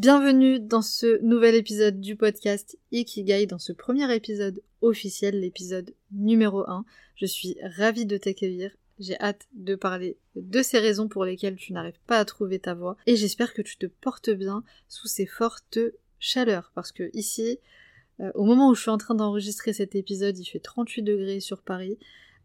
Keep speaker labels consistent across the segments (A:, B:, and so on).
A: Bienvenue dans ce nouvel épisode du podcast Ikigai, dans ce premier épisode officiel, l'épisode numéro 1. Je suis ravie de t'accueillir. J'ai hâte de parler de ces raisons pour lesquelles tu n'arrives pas à trouver ta voie et j'espère que tu te portes bien sous ces fortes chaleurs parce que ici, euh, au moment où je suis en train d'enregistrer cet épisode, il fait 38 degrés sur Paris.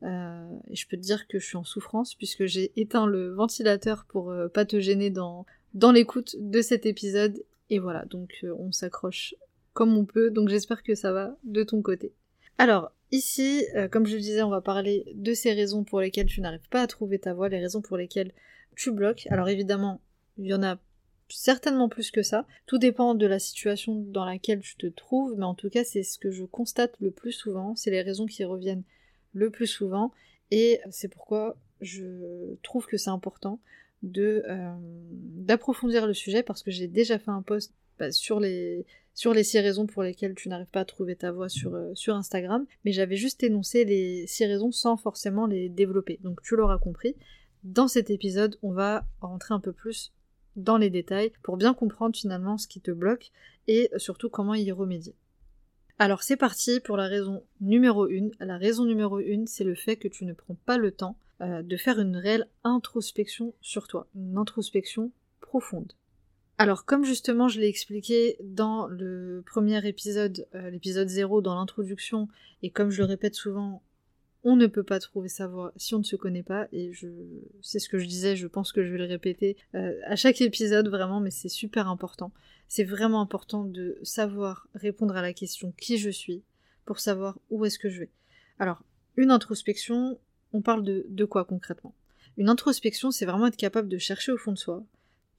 A: Euh, et je peux te dire que je suis en souffrance puisque j'ai éteint le ventilateur pour euh, pas te gêner dans, dans l'écoute de cet épisode. Et voilà, donc euh, on s'accroche comme on peut, donc j'espère que ça va de ton côté. Alors, ici, euh, comme je le disais, on va parler de ces raisons pour lesquelles tu n'arrives pas à trouver ta voie, les raisons pour lesquelles tu bloques. Alors évidemment, il y en a certainement plus que ça. Tout dépend de la situation dans laquelle tu te trouves, mais en tout cas, c'est ce que je constate le plus souvent, c'est les raisons qui reviennent le plus souvent, et c'est pourquoi je trouve que c'est important euh, d'approfondir le sujet parce que j'ai déjà fait un post bah, sur les sur les six raisons pour lesquelles tu n'arrives pas à trouver ta voix sur, euh, sur Instagram, mais j'avais juste énoncé les six raisons sans forcément les développer. Donc tu l'auras compris, dans cet épisode, on va rentrer un peu plus dans les détails pour bien comprendre finalement ce qui te bloque et surtout comment y remédier. Alors c'est parti pour la raison numéro 1. La raison numéro 1, c'est le fait que tu ne prends pas le temps euh, de faire une réelle introspection sur toi, une introspection profonde. Alors comme justement je l'ai expliqué dans le premier épisode, euh, l'épisode 0 dans l'introduction, et comme je le répète souvent, on ne peut pas trouver sa voix si on ne se connaît pas, et c'est ce que je disais, je pense que je vais le répéter euh, à chaque épisode vraiment, mais c'est super important. C'est vraiment important de savoir répondre à la question qui je suis pour savoir où est-ce que je vais. Alors, une introspection, on parle de, quoi concrètement? Une introspection, c'est vraiment être capable de chercher au fond de soi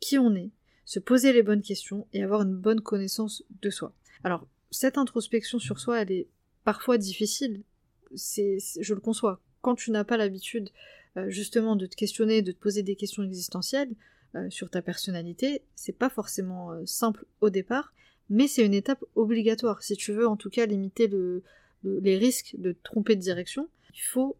A: qui on est, se poser les bonnes questions et avoir une bonne connaissance de soi. Alors, cette introspection sur soi, elle est parfois difficile, c'est, je le conçois. Quand tu n'as pas l'habitude euh, justement de te questionner, de te poser des questions existentielles euh, sur ta personnalité, c'est pas forcément euh, simple au départ, mais c'est une étape obligatoire. Si tu veux en tout cas limiter le, les risques de tromper de direction, il faut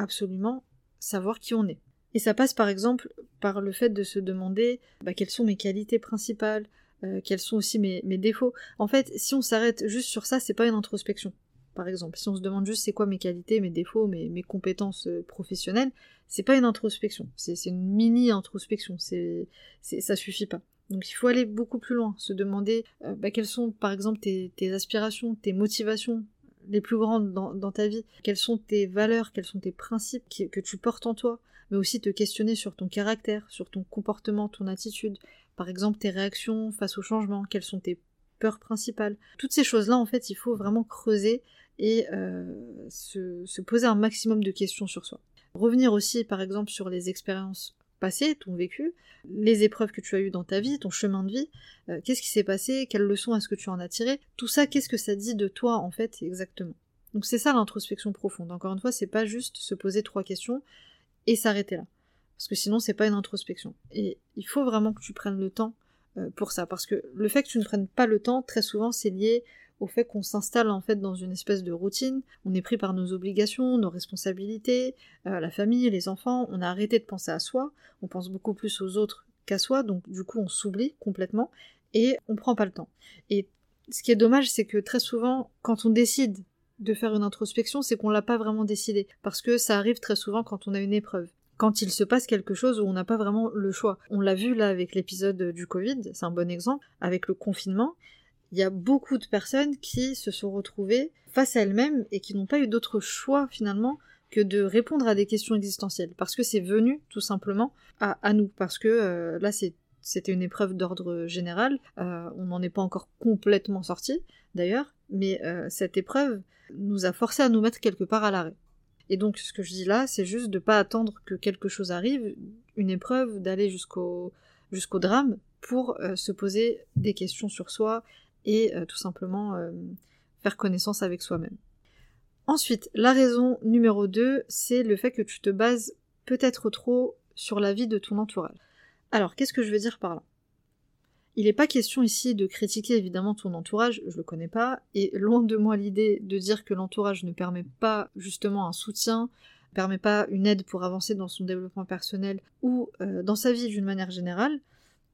A: absolument savoir qui on est. Et ça passe par exemple par le fait de se demander bah, quelles sont mes qualités principales, euh, quels sont aussi mes, défauts. En fait, si on s'arrête juste sur ça, c'est pas une introspection. Par exemple, si on se demande juste c'est quoi mes qualités, mes défauts, mes, mes compétences euh, professionnelles, c'est pas une introspection. C'est une mini introspection. C'est ça suffit pas. Donc il faut aller beaucoup plus loin, se demander euh, bah, quelles sont par exemple tes, tes aspirations, tes motivations, les plus grandes dans, ta vie, quelles sont tes valeurs, quels sont tes principes que tu portes en toi, mais aussi te questionner sur ton caractère, sur ton comportement, ton attitude, par exemple tes réactions face au changement, quelles sont tes peurs principales. Toutes ces choses-là, en fait, il faut vraiment creuser et euh, se poser un maximum de questions sur soi. Revenir aussi, par exemple, sur les expériences passé, ton vécu, les épreuves que tu as eues dans ta vie, ton chemin de vie, euh, qu'est-ce qui s'est passé, quelles leçons est-ce que tu en as tiré, tout ça, qu'est-ce que ça dit de toi en fait exactement? Donc c'est ça l'introspection profonde. Encore une fois, c'est pas juste se poser trois questions et s'arrêter là. Parce que sinon, c'est pas une introspection. Et il faut vraiment que tu prennes le temps euh, pour ça. Parce que le fait que tu ne prennes pas le temps, très souvent, c'est lié au fait qu'on s'installe en fait dans une espèce de routine, on est pris par nos obligations, nos responsabilités, euh, la famille, les enfants, on a arrêté de penser à soi, on pense beaucoup plus aux autres qu'à soi, donc du coup on s'oublie complètement et on prend pas le temps. Et ce qui est dommage, c'est que très souvent, quand on décide de faire une introspection, c'est qu'on l'a pas vraiment décidé, parce que ça arrive très souvent quand on a une épreuve. Quand il se passe quelque chose où on n'a pas vraiment le choix. On l'a vu là avec l'épisode du Covid, c'est un bon exemple, avec le confinement il y a beaucoup de personnes qui se sont retrouvées face à elles-mêmes et qui n'ont pas eu d'autre choix finalement que de répondre à des questions existentielles. Parce que c'est venu tout simplement à, nous. Parce que euh, là c'était une épreuve d'ordre général. Euh, on n'en est pas encore complètement sorti d'ailleurs. Mais euh, cette épreuve nous a forcé à nous mettre quelque part à l'arrêt. Et donc ce que je dis là c'est juste de pas attendre que quelque chose arrive une épreuve d'aller jusqu'au jusqu'au drame pour se poser des questions sur soi et tout simplement faire connaissance avec soi-même. Ensuite, la raison numéro 2, c'est le fait que tu te bases peut-être trop sur la vie de ton entourage. Alors, qu'est-ce que je veux dire par là? Il n'est pas question ici de critiquer évidemment ton entourage, je le connais pas, et loin de moi l'idée de dire que l'entourage ne permet pas justement un soutien, permet pas une aide pour avancer dans son développement personnel ou euh, dans sa vie d'une manière générale.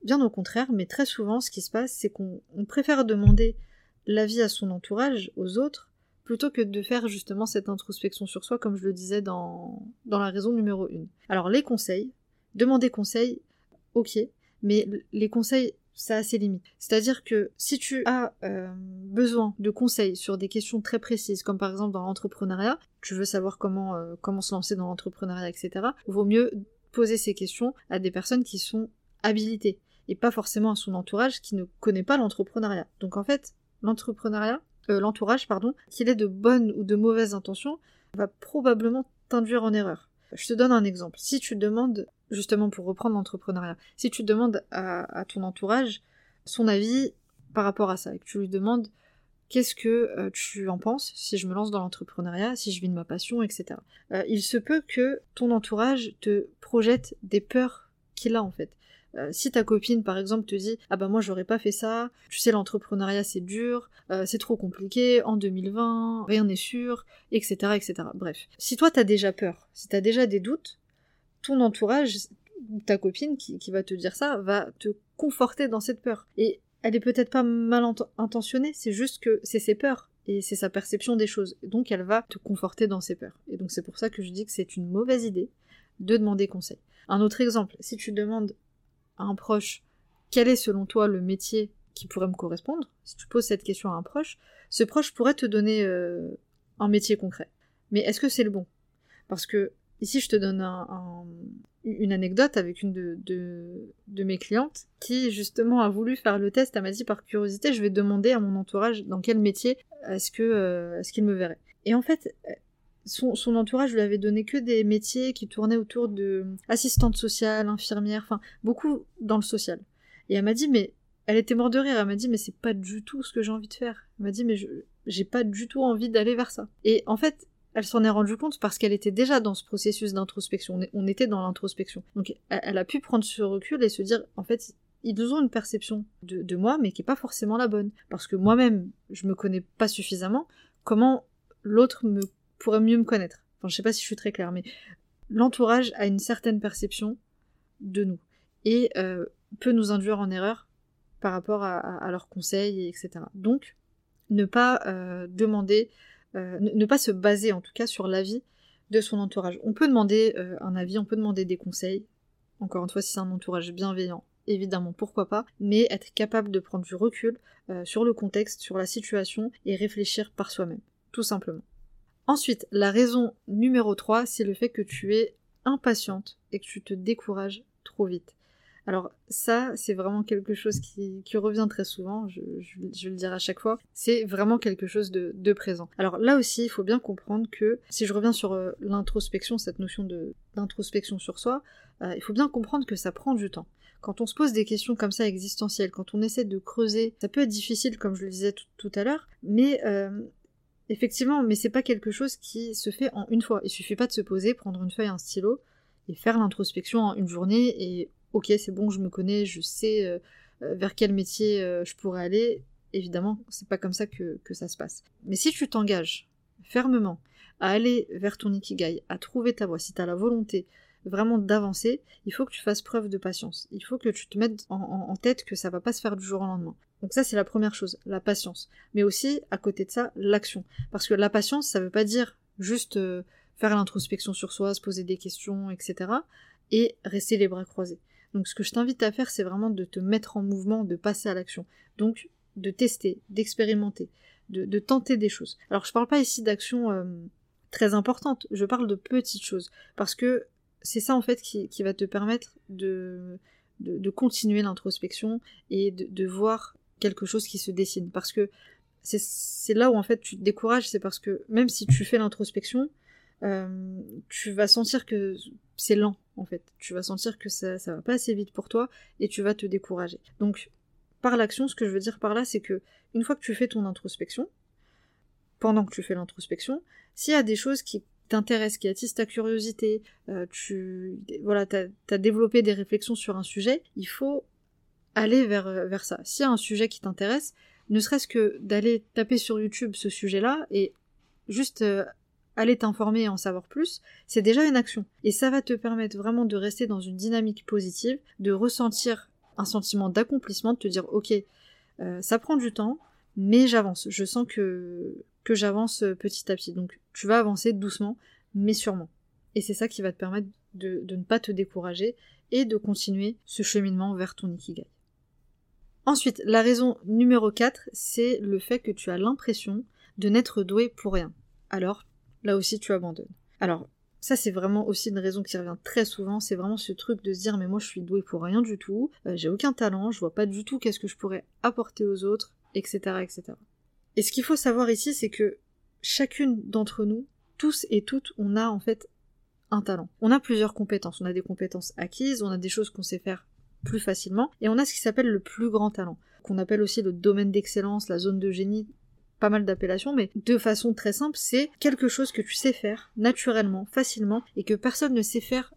A: Bien au contraire, mais très souvent ce qui se passe, c'est qu'on préfère demander l'avis à son entourage, aux autres, plutôt que de faire justement cette introspection sur soi, comme je le disais dans, la raison numéro 1. Alors les conseils, demander conseil, ok, mais les conseils, ça a ses limites. C'est-à-dire que si tu as euh, besoin de conseils sur des questions très précises, comme par exemple dans l'entrepreneuriat, tu veux savoir comment, euh, comment se lancer dans l'entrepreneuriat, etc., vaut mieux poser ces questions à des personnes qui sont habilitées, et pas forcément à son entourage qui ne connaît pas l'entrepreneuriat. Donc en fait, l'entrepreneuriat, euh, l'entourage, pardon, qu'il ait de bonnes ou de mauvaises intentions, va probablement t'induire en erreur. Je te donne un exemple. Si tu demandes, justement pour reprendre l'entrepreneuriat, si tu demandes à, ton entourage son avis par rapport à ça, et que tu lui demandes qu'est-ce que euh, tu en penses si je me lance dans l'entrepreneuriat, si je vis de ma passion, etc. Euh, il se peut que ton entourage te projette des peurs qu'il a en fait. Euh, si ta copine par exemple te dit ah bah moi j'aurais pas fait ça, tu sais l'entrepreneuriat c'est dur, euh, c'est trop compliqué, en 2020 rien n'est sûr, etc etc. Bref, si toi t'as déjà peur, si t'as déjà des doutes, ton entourage, ta copine qui, qui va te dire ça, va te conforter dans cette peur. Et elle est peut-être pas mal intentionnée, c'est juste que c'est ses peurs et c'est sa perception des choses. Donc elle va te conforter dans ses peurs. Et donc c'est pour ça que je dis que c'est une mauvaise idée de demander conseil. Un autre exemple, si tu demandes proche quel est selon toi le métier qui pourrait me correspondre, si tu poses cette question à un proche, ce proche pourrait te donner euh, un métier concret. Mais est-ce que c'est le bon? Parce que ici je te donne une anecdote avec une de, de, mes clientes qui justement a voulu faire le test, elle m'a dit par curiosité je vais demander à mon entourage dans quel métier est-ce que euh, est-ce qu'il me verrait. Et en fait son, entourage lui avait donné que des métiers qui tournaient autour de assistante sociale, infirmière, enfin beaucoup dans le social. Et elle m'a dit mais elle était morte de rire, elle m'a dit mais c'est pas du tout ce que j'ai envie de faire. Elle m'a dit mais j'ai pas du tout envie d'aller vers ça. Et en fait, elle s'en est rendue compte parce qu'elle était déjà dans ce processus d'introspection. On était dans l'introspection. Donc elle a pu prendre ce recul et se dire en fait ils ont une perception de, de moi mais qui est pas forcément la bonne. Parce que moi-même je me connais pas suffisamment. Comment l'autre me pourrait mieux me connaître. Enfin, je sais pas si je suis très claire, mais l'entourage a une certaine perception de nous et euh, peut nous induire en erreur par rapport à, leurs conseils, etc. Donc, ne pas euh, demander, euh, ne, pas se baser en tout cas sur l'avis de son entourage. On peut demander un avis, on peut demander des conseils. Encore une fois, si c'est un entourage bienveillant, évidemment, pourquoi pas, mais être capable de prendre du recul sur le contexte, sur la situation et réfléchir par soi-même, tout simplement. Ensuite, la raison numéro 3, c'est le fait que tu es impatiente et que tu te décourages trop vite. Alors ça, c'est vraiment quelque chose qui, revient très souvent, je, le dirai à chaque fois, c'est vraiment quelque chose de, présent. Alors là aussi, il faut bien comprendre que, si je reviens sur euh, l'introspection, cette notion d'introspection sur soi, euh, il faut bien comprendre que ça prend du temps. Quand on se pose des questions comme ça existentielles, quand on essaie de creuser, ça peut être difficile, comme je le disais tout, à l'heure, mais euh, Effectivement, mais c'est pas quelque chose qui se fait en une fois. Il suffit pas de se poser, prendre une feuille, un stylo et faire l'introspection en une journée et ok, c'est bon, je me connais, je sais euh, euh, vers quel métier euh, je pourrais aller. Évidemment, c'est pas comme ça que, que ça se passe. Mais si tu t'engages fermement à aller vers ton ikigai, à trouver ta voie, si tu as la volonté vraiment d'avancer, il faut que tu fasses preuve de patience. Il faut que tu te mettes en, tête que ça va pas se faire du jour au lendemain. Donc ça c'est la première chose, la patience. Mais aussi à côté de ça, l'action. Parce que la patience, ça veut pas dire juste euh, faire l'introspection sur soi, se poser des questions, etc. et rester les bras croisés. Donc ce que je t'invite à faire, c'est vraiment de te mettre en mouvement, de passer à l'action. Donc de tester, d'expérimenter, de, tenter des choses. Alors je parle pas ici d'actions euh, très importantes, je parle de petites choses. Parce que c'est ça en fait qui, va te permettre de, continuer l'introspection et de, voir quelque chose qui se dessine. Parce que c'est là où en fait tu te décourages, c'est parce que même si tu fais l'introspection, euh, tu vas sentir que c'est lent en fait. Tu vas sentir que ça, ça va pas assez vite pour toi et tu vas te décourager. Donc par l'action, ce que je veux dire par là, c'est que une fois que tu fais ton introspection, pendant que tu fais l'introspection, s'il y a des choses qui t'intéressent, qui attisent ta curiosité, euh, tu voilà, t'as as développé des réflexions sur un sujet, il faut aller vers, vers ça. S'il y a un sujet qui t'intéresse, ne serait-ce que d'aller taper sur YouTube ce sujet-là et juste euh, aller t'informer et en savoir plus, c'est déjà une action. Et ça va te permettre vraiment de rester dans une dynamique positive, de ressentir un sentiment d'accomplissement, de te dire ok, euh, ça prend du temps, mais j'avance. Je sens que, que j'avance euh, petit à petit. Donc tu vas avancer doucement, mais sûrement. Et c'est ça qui va te permettre de, ne pas te décourager et de continuer ce cheminement vers ton ikigai. Ensuite, la raison numéro 4, c'est le fait que tu as l'impression de n'être doué pour rien. Alors, là aussi, tu abandonnes. Alors, ça, c'est vraiment aussi une raison qui revient très souvent. C'est vraiment ce truc de se dire, mais moi, je suis doué pour rien du tout. Euh, j'ai aucun talent. Je vois pas du tout qu'est-ce que je pourrais apporter aux autres, etc., etc. Et ce qu'il faut savoir ici, c'est que chacune d'entre nous, tous et toutes, on a en fait un talent. On a plusieurs compétences. On a des compétences acquises, on a des choses qu'on sait faire plus facilement. Et on a ce qui s'appelle le plus grand talent, qu'on appelle aussi le domaine d'excellence, la zone de génie, pas mal d'appellations, mais de façon très simple, c'est quelque chose que tu sais faire naturellement, facilement, et que personne ne sait faire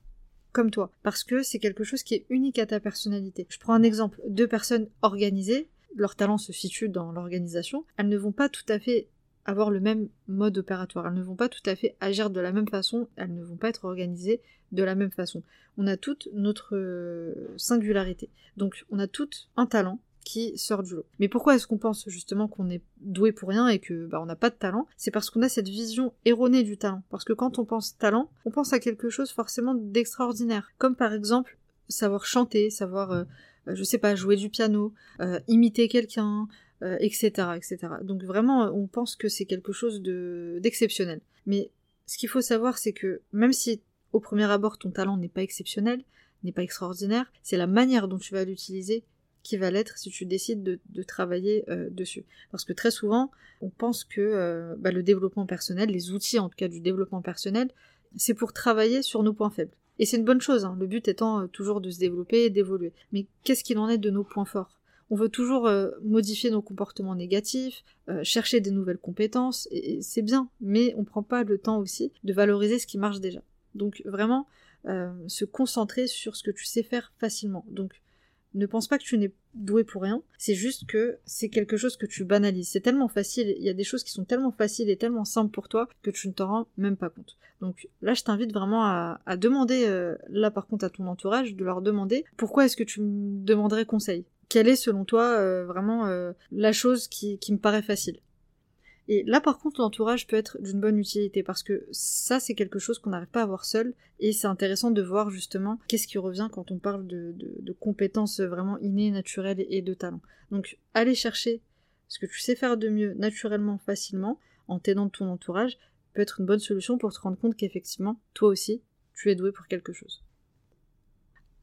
A: comme toi, parce que c'est quelque chose qui est unique à ta personnalité. Je prends un exemple, deux personnes organisées, leur talent se situe dans l'organisation, elles ne vont pas tout à fait avoir le même mode opératoire. Elles ne vont pas tout à fait agir de la même façon, elles ne vont pas être organisées de la même façon. On a toute notre euh, singularité. Donc on a toutes un talent qui sort du lot. Mais pourquoi est-ce qu'on pense justement qu'on est doué pour rien et que bah, on n'a pas de talent? C'est parce qu'on a cette vision erronée du talent. Parce que quand on pense talent, on pense à quelque chose forcément d'extraordinaire. Comme par exemple savoir chanter, savoir, euh, euh, je sais pas, jouer du piano, imiter quelqu'un, etc., etc. Donc vraiment, on pense que c'est quelque chose de d'exceptionnel. Mais ce qu'il faut savoir, c'est que même si au premier abord ton talent n'est pas exceptionnel, n'est pas extraordinaire, c'est la manière dont tu vas l'utiliser qui va l'être si tu décides de, travailler euh, dessus. Parce que très souvent, on pense que euh, bah, le développement personnel, les outils en tout cas du développement personnel, c'est pour travailler sur nos points faibles. Et c'est une bonne chose, hein, le but étant euh, toujours de se développer et d'évoluer. Mais qu'est-ce qu'il en est de nos points forts? On veut toujours euh, modifier nos comportements négatifs, euh, chercher des nouvelles compétences, et, c'est bien, mais on prend pas le temps aussi de valoriser ce qui marche déjà. Donc vraiment, euh, se concentrer sur ce que tu sais faire facilement. Donc ne pense pas que tu n'es doué pour rien, c'est juste que c'est quelque chose que tu banalises. C'est tellement facile, il y a des choses qui sont tellement faciles et tellement simples pour toi que tu ne t'en rends même pas compte. Donc là, je t'invite vraiment à, demander, là par contre à ton entourage, de leur demander pourquoi est-ce que tu me demanderais conseil? Quelle est selon toi euh, vraiment euh, la chose qui, me paraît facile et là par contre l'entourage peut être d'une bonne utilité parce que ça c'est quelque chose qu'on n'arrive pas à voir seul et c'est intéressant de voir justement qu'est-ce qui revient quand on parle de, de, compétences vraiment innées, naturelles et de talent. Donc aller chercher ce que tu sais faire de mieux naturellement, facilement, en t'aidant de ton entourage, peut être une bonne solution pour te rendre compte qu'effectivement, toi aussi, tu es doué pour quelque chose.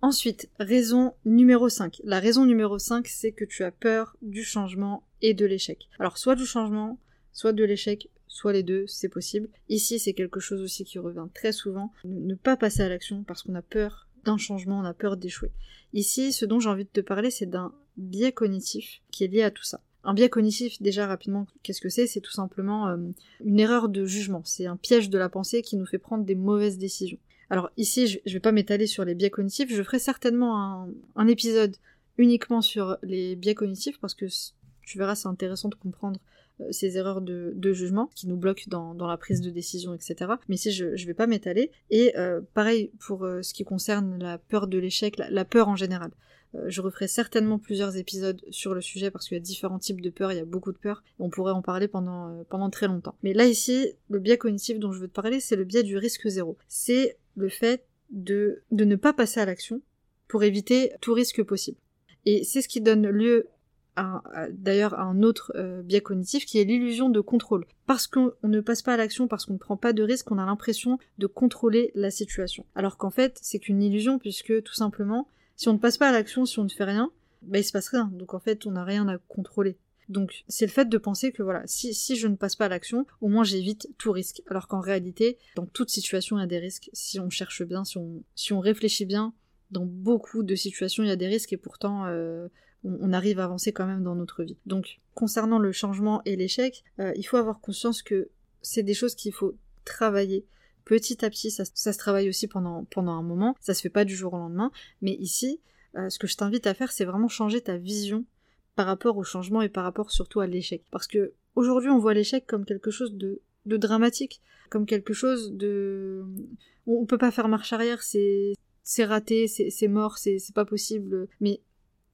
A: Ensuite, raison numéro 5. La raison numéro 5, c'est que tu as peur du changement et de l'échec. Alors, soit du changement, soit de l'échec, soit les deux, c'est possible. Ici, c'est quelque chose aussi qui revient très souvent. Ne pas passer à l'action parce qu'on a peur d'un changement, on a peur d'échouer. Ici, ce dont j'ai envie de te parler, c'est d'un biais cognitif qui est lié à tout ça. Un biais cognitif, déjà rapidement, qu'est-ce que c'est? C'est tout simplement euh, une erreur de jugement. C'est un piège de la pensée qui nous fait prendre des mauvaises décisions. Alors ici, je, vais pas m'étaler sur les biais cognitifs, je ferai certainement un, épisode uniquement sur les biais cognitifs parce que tu verras, c'est intéressant de comprendre euh, ces erreurs de, jugement qui nous bloquent dans, la prise de décision, etc. Mais ici, je, ne vais pas m'étaler. Et euh, pareil pour euh, ce qui concerne la peur de l'échec, la, peur en général. je referai certainement plusieurs épisodes sur le sujet parce qu'il y a différents types de peurs, il y a beaucoup de peurs, on pourrait en parler pendant, pendant très longtemps. Mais là ici, le biais cognitif dont je veux te parler, c'est le biais du risque zéro. C'est le fait de, de ne pas passer à l'action pour éviter tout risque possible. Et c'est ce qui donne lieu d'ailleurs à un autre euh, biais cognitif qui est l'illusion de contrôle. Parce qu'on ne passe pas à l'action, parce qu'on ne prend pas de risque, on a l'impression de contrôler la situation. Alors qu'en fait, c'est qu'une illusion puisque tout simplement, si on ne passe pas à l'action, si on ne fait rien, bah il se passe rien. Donc en fait, on n'a rien à contrôler. Donc c'est le fait de penser que voilà, si, si je ne passe pas à l'action, au moins j'évite tout risque. Alors qu'en réalité, dans toute situation, il y a des risques. Si on cherche bien, si on, si on réfléchit bien, dans beaucoup de situations, il y a des risques et pourtant euh, on, arrive à avancer quand même dans notre vie. Donc concernant le changement et l'échec, euh, il faut avoir conscience que c'est des choses qu'il faut travailler petit à petit, ça, se travaille aussi pendant, pendant un moment, ça se fait pas du jour au lendemain, mais ici, euh, ce que je t'invite à faire, c'est vraiment changer ta vision par rapport au changement et par rapport surtout à l'échec. Parce que aujourd'hui, on voit l'échec comme quelque chose de, dramatique, comme quelque chose de... On peut pas faire marche arrière, c'est raté, c'est mort, c'est pas possible. Mais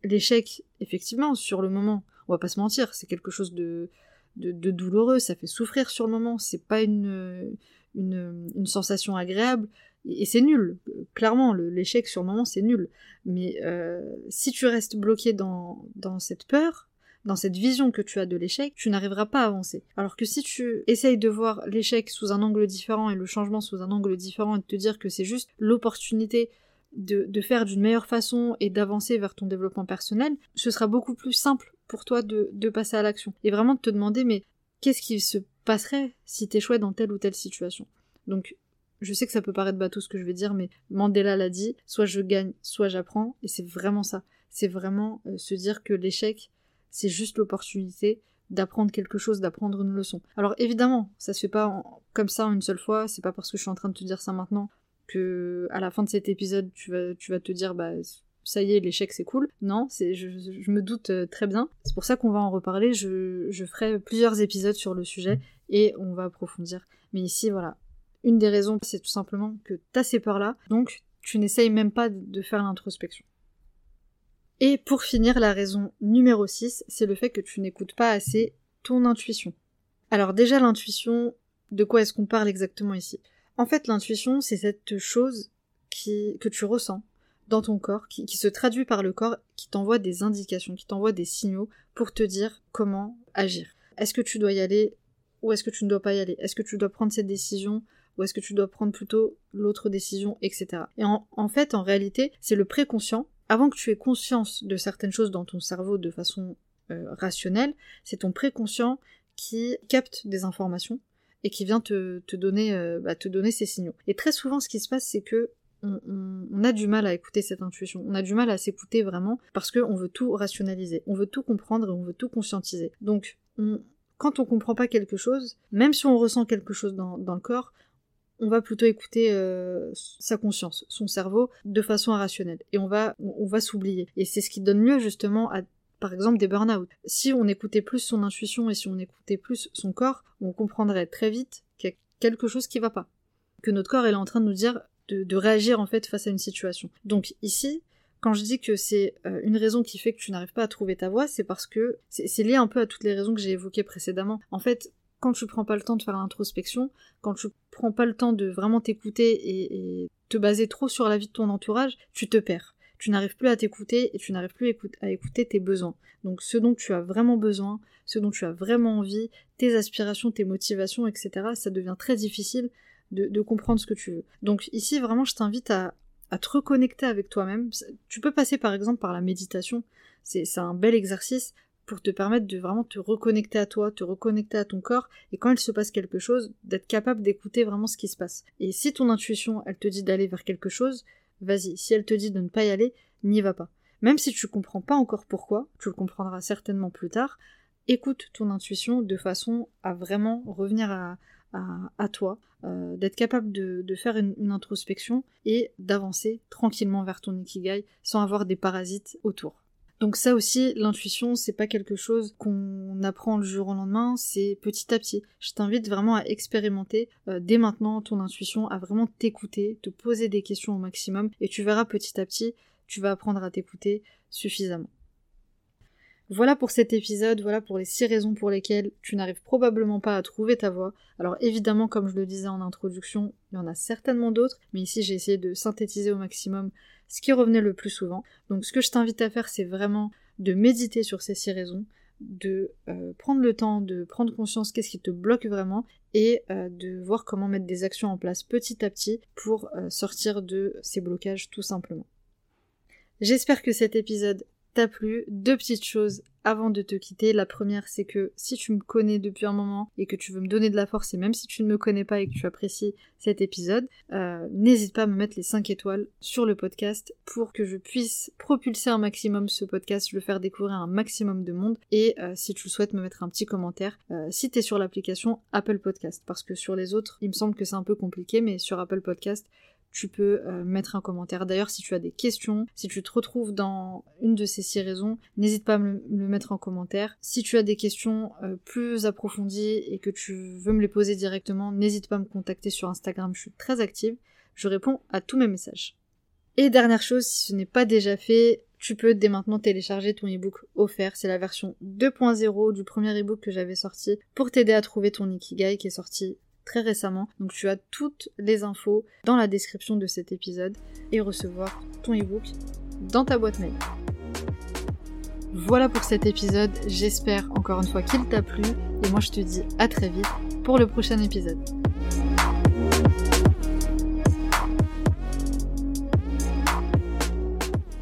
A: l'échec, effectivement, sur le moment, on va pas se mentir, c'est quelque chose de, de, douloureux, ça fait souffrir sur le moment, c'est pas une, une, sensation agréable, et, c'est nul. Clairement, l'échec sur le moment, c'est nul. Mais euh, si tu restes bloqué dans, dans cette peur, dans cette vision que tu as de l'échec, tu n'arriveras pas à avancer. Alors que si tu essayes de voir l'échec sous un angle différent et le changement sous un angle différent et de te dire que c'est juste l'opportunité de, de, faire d'une meilleure façon et d'avancer vers ton développement personnel, ce sera beaucoup plus simple pour toi de, de passer à l'action. Et vraiment de te demander mais qu'est-ce qui se passerait si t'échouais dans telle ou telle situation. Donc je sais que ça peut paraître bateau ce que je vais dire, mais Mandela l'a dit, soit je gagne, soit j'apprends, et c'est vraiment ça. C'est vraiment euh, se dire que l'échec, c'est juste l'opportunité d'apprendre quelque chose, d'apprendre une leçon. Alors évidemment, ça se fait pas comme ça en une seule fois, c'est pas parce que je suis en train de te dire ça maintenant que à la fin de cet épisode tu vas, tu vas te dire bah ça y est, l'échec c'est cool. Non, je, me doute euh, très bien. C'est pour ça qu'on va en reparler. Je, ferai plusieurs épisodes sur le sujet et on va approfondir. Mais ici, voilà. Une des raisons, c'est tout simplement que t'as ces peurs-là, donc tu n'essayes même pas de faire l'introspection. Et pour finir, la raison numéro 6, c'est le fait que tu n'écoutes pas assez ton intuition. Alors déjà l'intuition, de quoi est-ce qu'on parle exactement ici? En fait l'intuition, c'est cette chose que tu ressens dans ton corps, qui, se traduit par le corps, qui t'envoie des indications, qui t'envoie des signaux pour te dire comment agir. Est-ce que tu dois y aller ou est-ce que tu ne dois pas y aller? Est-ce que tu dois prendre cette décision ou est-ce que tu dois prendre plutôt l'autre décision, etc. Et en, fait, en réalité, c'est le préconscient. Avant que tu aies conscience de certaines choses dans ton cerveau de façon euh, rationnelle, c'est ton préconscient qui capte des informations et qui vient te, te donner, euh, bah, te donner ces signaux. Et très souvent, ce qui se passe, c'est que on, a du mal à écouter cette intuition, on a du mal à s'écouter vraiment parce qu'on veut tout rationaliser, on veut tout comprendre et on veut tout conscientiser. Donc, on, quand on comprend pas quelque chose, même si on ressent quelque chose dans, le corps, on va plutôt écouter euh, sa conscience, son cerveau, de façon rationnelle. Et on va, on va s'oublier. Et c'est ce qui donne lieu justement à, par exemple, des burn-out. Si on écoutait plus son intuition et si on écoutait plus son corps, on comprendrait très vite qu'il y a quelque chose qui va pas. Que notre corps est en train de nous dire de, réagir en fait face à une situation. Donc ici, quand je dis que c'est euh, une raison qui fait que tu n'arrives pas à trouver ta voie, c'est parce que c'est lié un peu à toutes les raisons que j'ai évoquées précédemment. En fait, quand tu prends pas le temps de faire l'introspection, quand tu prends pas le temps de vraiment t'écouter et, te baser trop sur la vie de ton entourage, tu te perds. Tu n'arrives plus à t'écouter et tu n'arrives plus à écouter tes besoins. Donc ce dont tu as vraiment besoin, ce dont tu as vraiment envie, tes aspirations, tes motivations, etc., ça devient très difficile de, comprendre ce que tu veux. Donc ici, vraiment, je t'invite à, à te reconnecter avec toi-même. Tu peux passer par exemple par la méditation. C'est un bel exercice pour te permettre de vraiment te reconnecter à toi, te reconnecter à ton corps, et quand il se passe quelque chose, d'être capable d'écouter vraiment ce qui se passe. Et si ton intuition, elle te dit d'aller vers quelque chose, vas-y. Si elle te dit de ne pas y aller, n'y va pas. Même si tu comprends pas encore pourquoi, tu le comprendras certainement plus tard, écoute ton intuition de façon à vraiment revenir à, à, toi, euh, d'être capable de, faire une, une introspection et d'avancer tranquillement vers ton ikigai sans avoir des parasites autour. Donc ça aussi, l'intuition, c'est pas quelque chose qu'on apprend le jour au lendemain, c'est petit à petit. Je t'invite vraiment à expérimenter euh, dès maintenant ton intuition, à vraiment t'écouter, te poser des questions au maximum, et tu verras petit à petit, tu vas apprendre à t'écouter suffisamment. Voilà pour cet épisode, voilà pour les six raisons pour lesquelles tu n'arrives probablement pas à trouver ta voie. Alors évidemment, comme je le disais en introduction, il y en a certainement d'autres, mais ici j'ai essayé de synthétiser au maximum ce qui revenait le plus souvent. Donc ce que je t'invite à faire, c'est vraiment de méditer sur ces six raisons, de euh, prendre le temps de prendre conscience qu'est-ce qui te bloque vraiment et euh, de voir comment mettre des actions en place petit à petit pour euh, sortir de ces blocages tout simplement. J'espère que cet épisode t'a plu. Deux petites choses avant de te quitter. La première, c'est que si tu me connais depuis un moment et que tu veux me donner de la force, et même si tu ne me connais pas et que tu apprécies cet épisode, euh, n'hésite pas à me mettre les 5 étoiles sur le podcast pour que je puisse propulser un maximum ce podcast, le faire découvrir un maximum de monde. Et euh, si tu le souhaites, me mettre un petit commentaire euh, si tu es sur l'application Apple Podcast. Parce que sur les autres, il me semble que c'est un peu compliqué, mais sur Apple Podcast, tu peux euh, mettre un commentaire. D'ailleurs, si tu as des questions, si tu te retrouves dans une de ces six raisons, n'hésite pas à me le mettre en commentaire. Si tu as des questions euh, plus approfondies et que tu veux me les poser directement, n'hésite pas à me contacter sur Instagram, je suis très active. Je réponds à tous mes messages. Et dernière chose, si ce n'est pas déjà fait, tu peux dès maintenant télécharger ton ebook offert. C'est la version 2.0 du premier ebook que j'avais sorti pour t'aider à trouver ton Ikigai qui est sorti très récemment. Donc tu as toutes les infos dans la description de cet épisode et recevoir ton ebook dans ta boîte mail. Voilà pour cet épisode, j'espère encore une fois qu'il t'a plu et moi je te dis à très vite pour le prochain épisode.